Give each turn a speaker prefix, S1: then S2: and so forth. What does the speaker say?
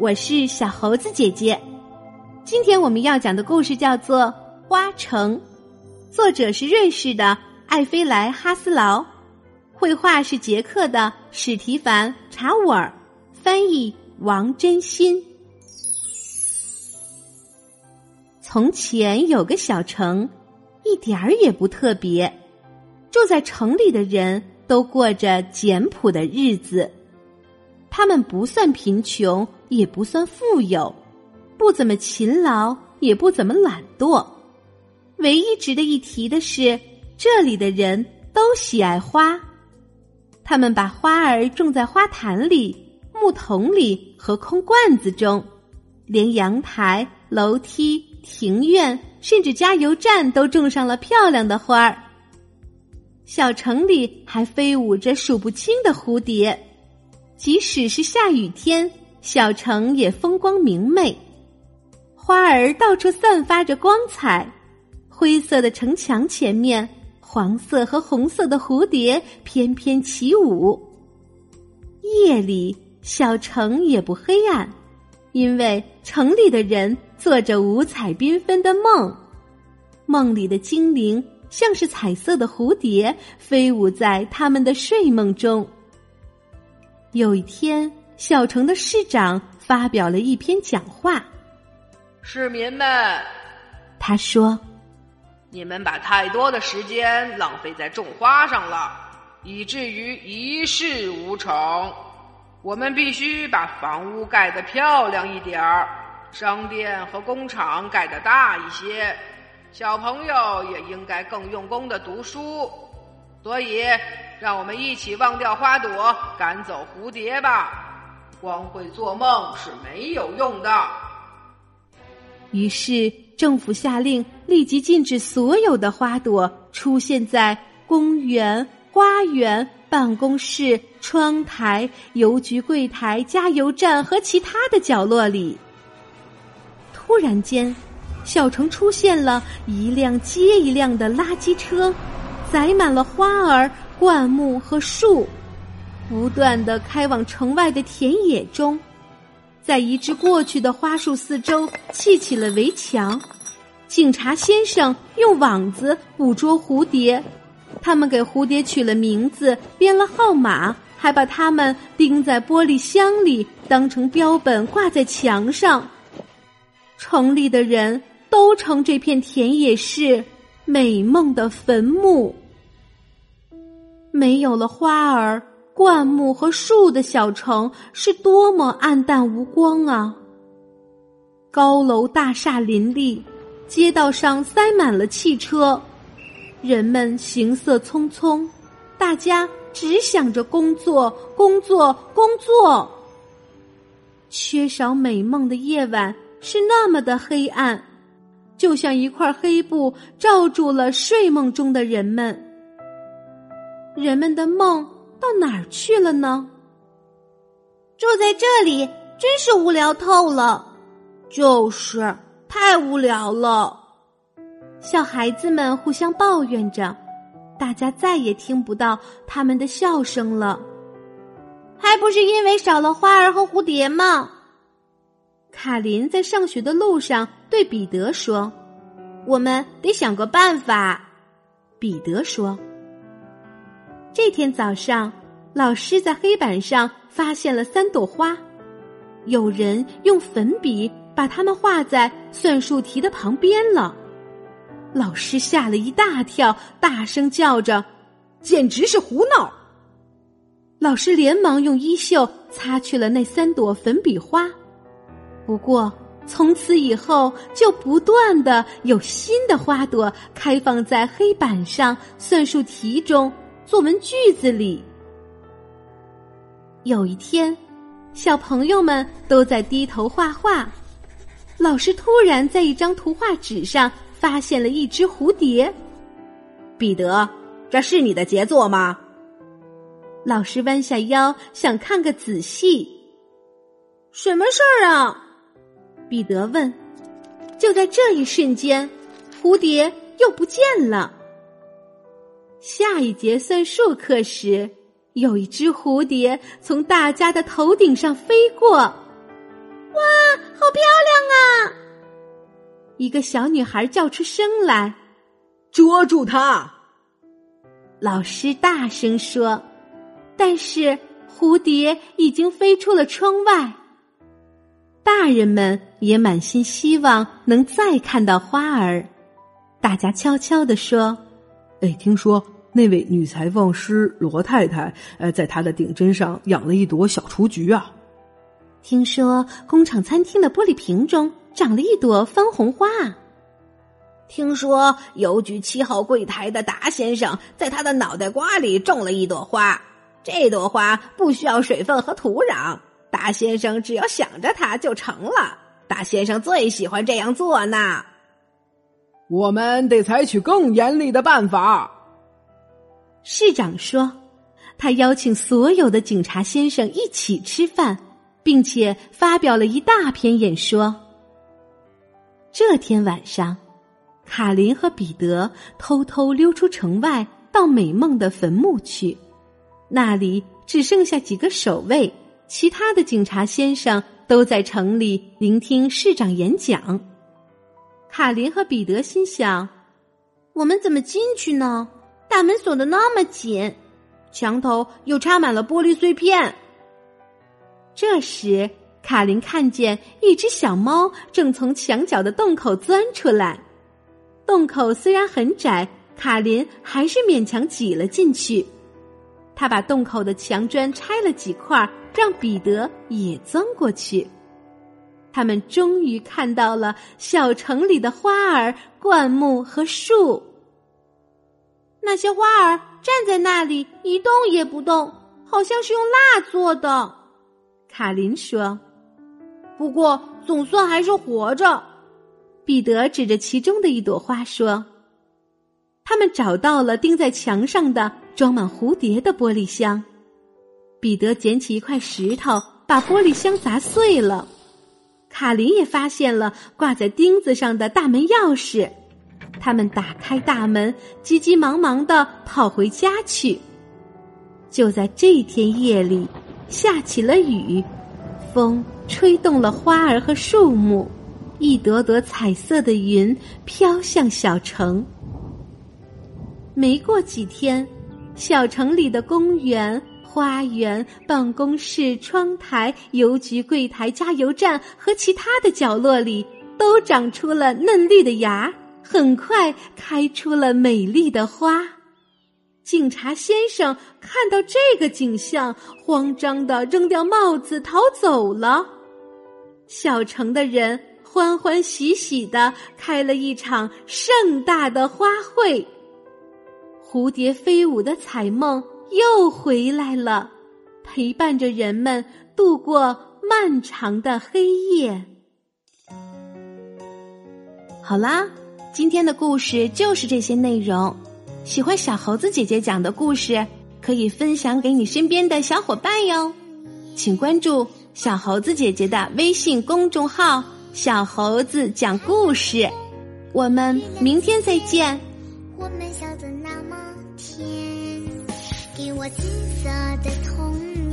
S1: 我是小猴子姐姐。今天我们要讲的故事叫做《花城》，作者是瑞士的艾菲莱哈斯劳，绘画是捷克的史提凡查沃尔，翻译王真心。从前有个小城，一点儿也不特别，住在城里的人都过着简朴的日子。他们不算贫穷，也不算富有，不怎么勤劳，也不怎么懒惰。唯一值得一提的是，这里的人都喜爱花。他们把花儿种在花坛里、木桶里和空罐子中，连阳台、楼梯、庭院，甚至加油站都种上了漂亮的花儿。小城里还飞舞着数不清的蝴蝶。即使是下雨天，小城也风光明媚，花儿到处散发着光彩。灰色的城墙前面，黄色和红色的蝴蝶翩翩起舞。夜里，小城也不黑暗，因为城里的人做着五彩缤纷的梦，梦里的精灵像是彩色的蝴蝶，飞舞在他们的睡梦中。有一天，小城的市长发表了一篇讲话。
S2: 市民们，
S1: 他说：“
S2: 你们把太多的时间浪费在种花上了，以至于一事无成。我们必须把房屋盖得漂亮一点儿，商店和工厂盖得大一些，小朋友也应该更用功的读书。所以。”让我们一起忘掉花朵，赶走蝴蝶吧。光会做梦是没有用的。
S1: 于是，政府下令立即禁止所有的花朵出现在公园、花园、办公室、窗台、邮局柜台、加油站和其他的角落里。突然间，小城出现了一辆接一辆的垃圾车，载满了花儿。灌木和树不断的开往城外的田野中，在移植过去的花树四周砌起了围墙。警察先生用网子捕捉蝴蝶，他们给蝴蝶取了名字，编了号码，还把它们钉在玻璃箱里，当成标本挂在墙上。城里的人都称这片田野是美梦的坟墓。没有了花儿、灌木和树的小城是多么暗淡无光啊！高楼大厦林立，街道上塞满了汽车，人们行色匆匆，大家只想着工作、工作、工作。缺少美梦的夜晚是那么的黑暗，就像一块黑布罩住了睡梦中的人们。人们的梦到哪儿去了呢？
S3: 住在这里真是无聊透了，
S1: 就是太无聊了。小孩子们互相抱怨着，大家再也听不到他们的笑声了。
S3: 还不是因为少了花儿和蝴蝶吗？
S1: 卡琳在上学的路上对彼得说：“我们得想个办法。”彼得说。这天早上，老师在黑板上发现了三朵花，有人用粉笔把它们画在算术题的旁边了。老师吓了一大跳，大声叫着：“简直是胡闹！”老师连忙用衣袖擦去了那三朵粉笔花。不过，从此以后就不断的有新的花朵开放在黑板上、算术题中。作文句子里，有一天，小朋友们都在低头画画，老师突然在一张图画纸上发现了一只蝴蝶。
S4: 彼得，这是你的杰作吗？
S1: 老师弯下腰想看个仔细。
S3: 什么事儿啊？
S1: 彼得问。就在这一瞬间，蝴蝶又不见了。下一节算术课时，有一只蝴蝶从大家的头顶上飞过。
S3: 哇，好漂亮啊！
S1: 一个小女孩叫出声来：“
S4: 捉住它！”
S1: 老师大声说。但是蝴蝶已经飞出了窗外。大人们也满心希望能再看到花儿。大家悄悄地说：“
S5: 哎，听说那位女裁缝师罗太太，呃，在她的顶针上养了一朵小雏菊啊。
S1: 听说工厂餐厅的玻璃瓶中长了一朵番红花。
S4: 听说邮局七号柜台的达先生在他的脑袋瓜里种了一朵花。”这朵花不需要水分和土壤，达先生只要想着它就成了。达先生最喜欢这样做呢。
S5: 我们得采取更严厉的办法。
S1: 市长说，他邀请所有的警察先生一起吃饭，并且发表了一大篇演说。这天晚上，卡林和彼得偷偷溜出城外，到美梦的坟墓去。那里只剩下几个守卫，其他的警察先生都在城里聆听市长演讲。卡林和彼得心想：“
S3: 我们怎么进去呢？大门锁的那么紧，墙头又插满了玻璃碎片。”
S1: 这时，卡林看见一只小猫正从墙角的洞口钻出来。洞口虽然很窄，卡林还是勉强挤了进去。他把洞口的墙砖拆了几块，让彼得也钻过去。他们终于看到了小城里的花儿、灌木和树。
S3: 那些花儿站在那里一动也不动，好像是用蜡做的。
S1: 卡琳说：“
S3: 不过总算还是活着。”
S1: 彼得指着其中的一朵花说：“他们找到了钉在墙上的。”装满蝴蝶的玻璃箱，彼得捡起一块石头，把玻璃箱砸碎了。卡林也发现了挂在钉子上的大门钥匙，他们打开大门，急急忙忙的跑回家去。就在这天夜里，下起了雨，风吹动了花儿和树木，一朵朵彩色的云飘向小城。没过几天。小城里的公园、花园、办公室、窗台、邮局柜台、加油站和其他的角落里，都长出了嫩绿的芽，很快开出了美丽的花。警察先生看到这个景象，慌张的扔掉帽子逃走了。小城的人欢欢喜喜的开了一场盛大的花会。蝴蝶飞舞的彩梦又回来了，陪伴着人们度过漫长的黑夜。好啦，今天的故事就是这些内容。喜欢小猴子姐姐讲的故事，可以分享给你身边的小伙伴哟。请关注小猴子姐姐的微信公众号“小猴子讲故事”。我们明天再见。
S6: 我们金色的童年。